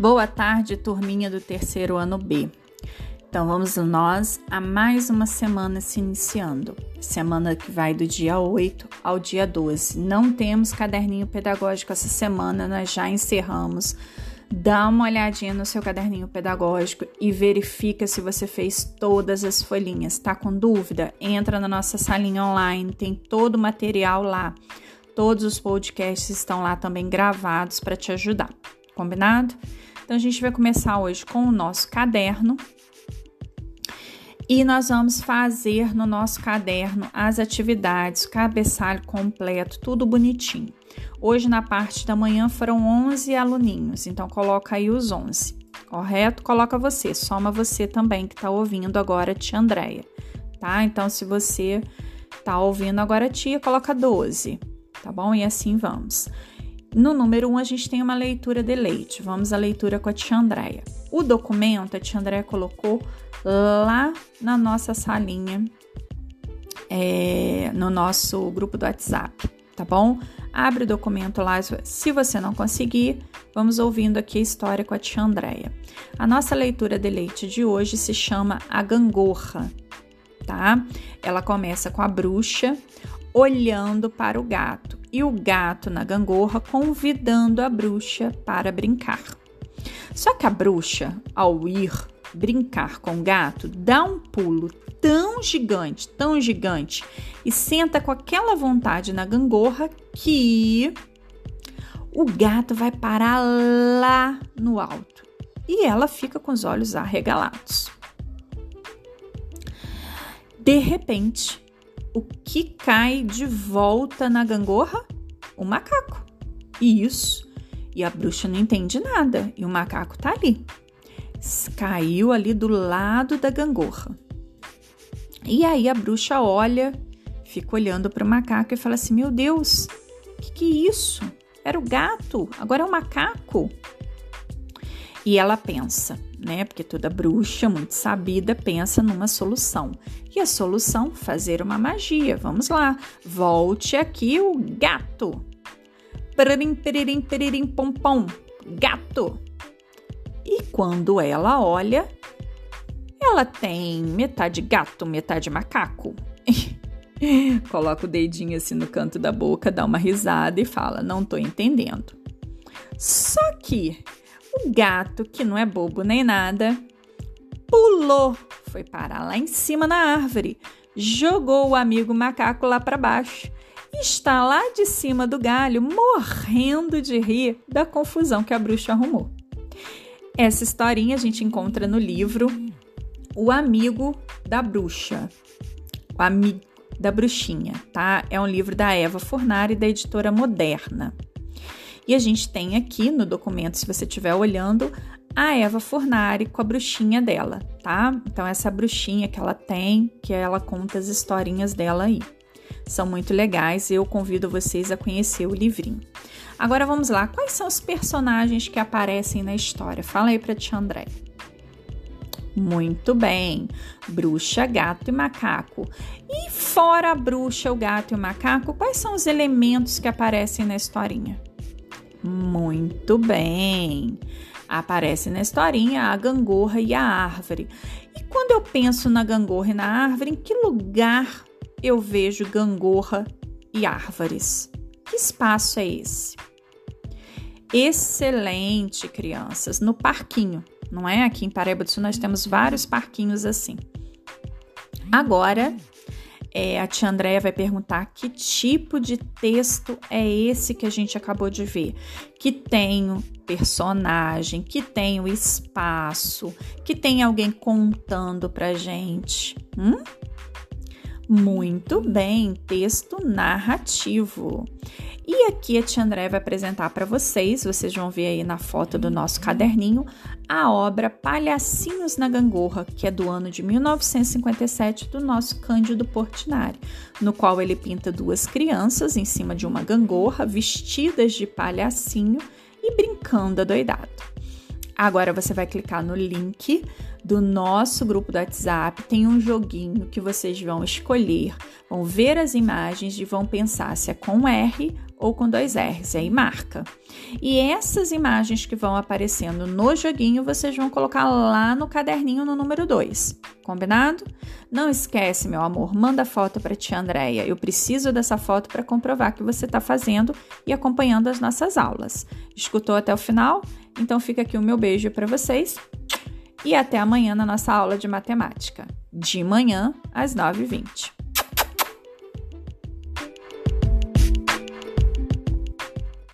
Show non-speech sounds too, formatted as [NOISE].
Boa tarde, turminha do terceiro ano B. Então vamos nós a mais uma semana se iniciando. Semana que vai do dia 8 ao dia 12. Não temos caderninho pedagógico essa semana, nós já encerramos. Dá uma olhadinha no seu caderninho pedagógico e verifica se você fez todas as folhinhas. Tá com dúvida? Entra na nossa salinha online, tem todo o material lá. Todos os podcasts estão lá também gravados para te ajudar. Combinado? Então, a gente vai começar hoje com o nosso caderno. E nós vamos fazer no nosso caderno as atividades, cabeçalho completo, tudo bonitinho. Hoje, na parte da manhã, foram 11 aluninhos, então coloca aí os 11, correto? Coloca você, soma você também que está ouvindo agora, tia Andréia, tá? Então, se você está ouvindo agora, tia, coloca 12, tá bom? E assim vamos. No número 1, um, a gente tem uma leitura de leite. Vamos à leitura com a tia Andréia. O documento a tia Andréia colocou lá na nossa salinha, é, no nosso grupo do WhatsApp, tá bom? Abre o documento lá. Se você não conseguir, vamos ouvindo aqui a história com a tia Andréia. A nossa leitura de leite de hoje se chama A Gangorra, tá? Ela começa com a bruxa olhando para o gato e o gato na gangorra convidando a bruxa para brincar. Só que a bruxa, ao ir brincar com o gato, dá um pulo tão gigante, tão gigante e senta com aquela vontade na gangorra que o gato vai parar lá no alto e ela fica com os olhos arregalados. De repente, o que cai de volta na gangorra? O macaco. Isso. E a bruxa não entende nada e o macaco tá ali. Caiu ali do lado da gangorra. E aí a bruxa olha, fica olhando para o macaco e fala assim: Meu Deus, que, que é isso? Era o gato, agora é o macaco. E ela pensa: né? Porque toda bruxa muito sabida pensa numa solução. E a solução, fazer uma magia. Vamos lá. Volte aqui o gato. Peririm, peririm, peririm, pom, pom. Gato. E quando ela olha, ela tem metade gato, metade macaco. [LAUGHS] Coloca o dedinho assim no canto da boca, dá uma risada e fala: Não tô entendendo. Só que o gato, que não é bobo nem nada, pulou, foi parar lá em cima na árvore, jogou o amigo macaco lá para baixo e está lá de cima do galho, morrendo de rir da confusão que a bruxa arrumou. Essa historinha a gente encontra no livro O Amigo da Bruxa, o Amigo da Bruxinha, tá? É um livro da Eva Fornari, da editora Moderna. E a gente tem aqui no documento, se você estiver olhando, a Eva Fornari com a bruxinha dela, tá? Então, essa bruxinha que ela tem, que ela conta as historinhas dela aí. São muito legais e eu convido vocês a conhecer o livrinho. Agora vamos lá, quais são os personagens que aparecem na história? Fala aí pra tia André. Muito bem, bruxa, gato e macaco. E fora a bruxa, o gato e o macaco, quais são os elementos que aparecem na historinha? Muito bem. Aparece na historinha a gangorra e a árvore. E quando eu penso na gangorra e na árvore, em que lugar eu vejo gangorra e árvores? Que espaço é esse? Excelente, crianças, no parquinho, não é? Aqui em Paraíba do Sul nós temos vários parquinhos assim. Agora, é, a tia Andréia vai perguntar que tipo de texto é esse que a gente acabou de ver. Que tem o personagem, que tem o espaço, que tem alguém contando pra gente. Hum? Muito bem, texto narrativo. E aqui a tia André vai apresentar para vocês, vocês vão ver aí na foto do nosso caderninho, a obra Palhacinhos na Gangorra, que é do ano de 1957 do nosso Cândido Portinari, no qual ele pinta duas crianças em cima de uma gangorra, vestidas de palhacinho e brincando adoidado. Agora você vai clicar no link do nosso grupo do WhatsApp tem um joguinho que vocês vão escolher, vão ver as imagens e vão pensar se é com R ou com dois R's, aí marca. E essas imagens que vão aparecendo no joguinho, vocês vão colocar lá no caderninho no número 2. Combinado? Não esquece, meu amor, manda foto para tia Andréia. Eu preciso dessa foto para comprovar que você está fazendo e acompanhando as nossas aulas. Escutou até o final? Então fica aqui o meu beijo para vocês e até amanhã na nossa aula de matemática, de manhã às 9h20.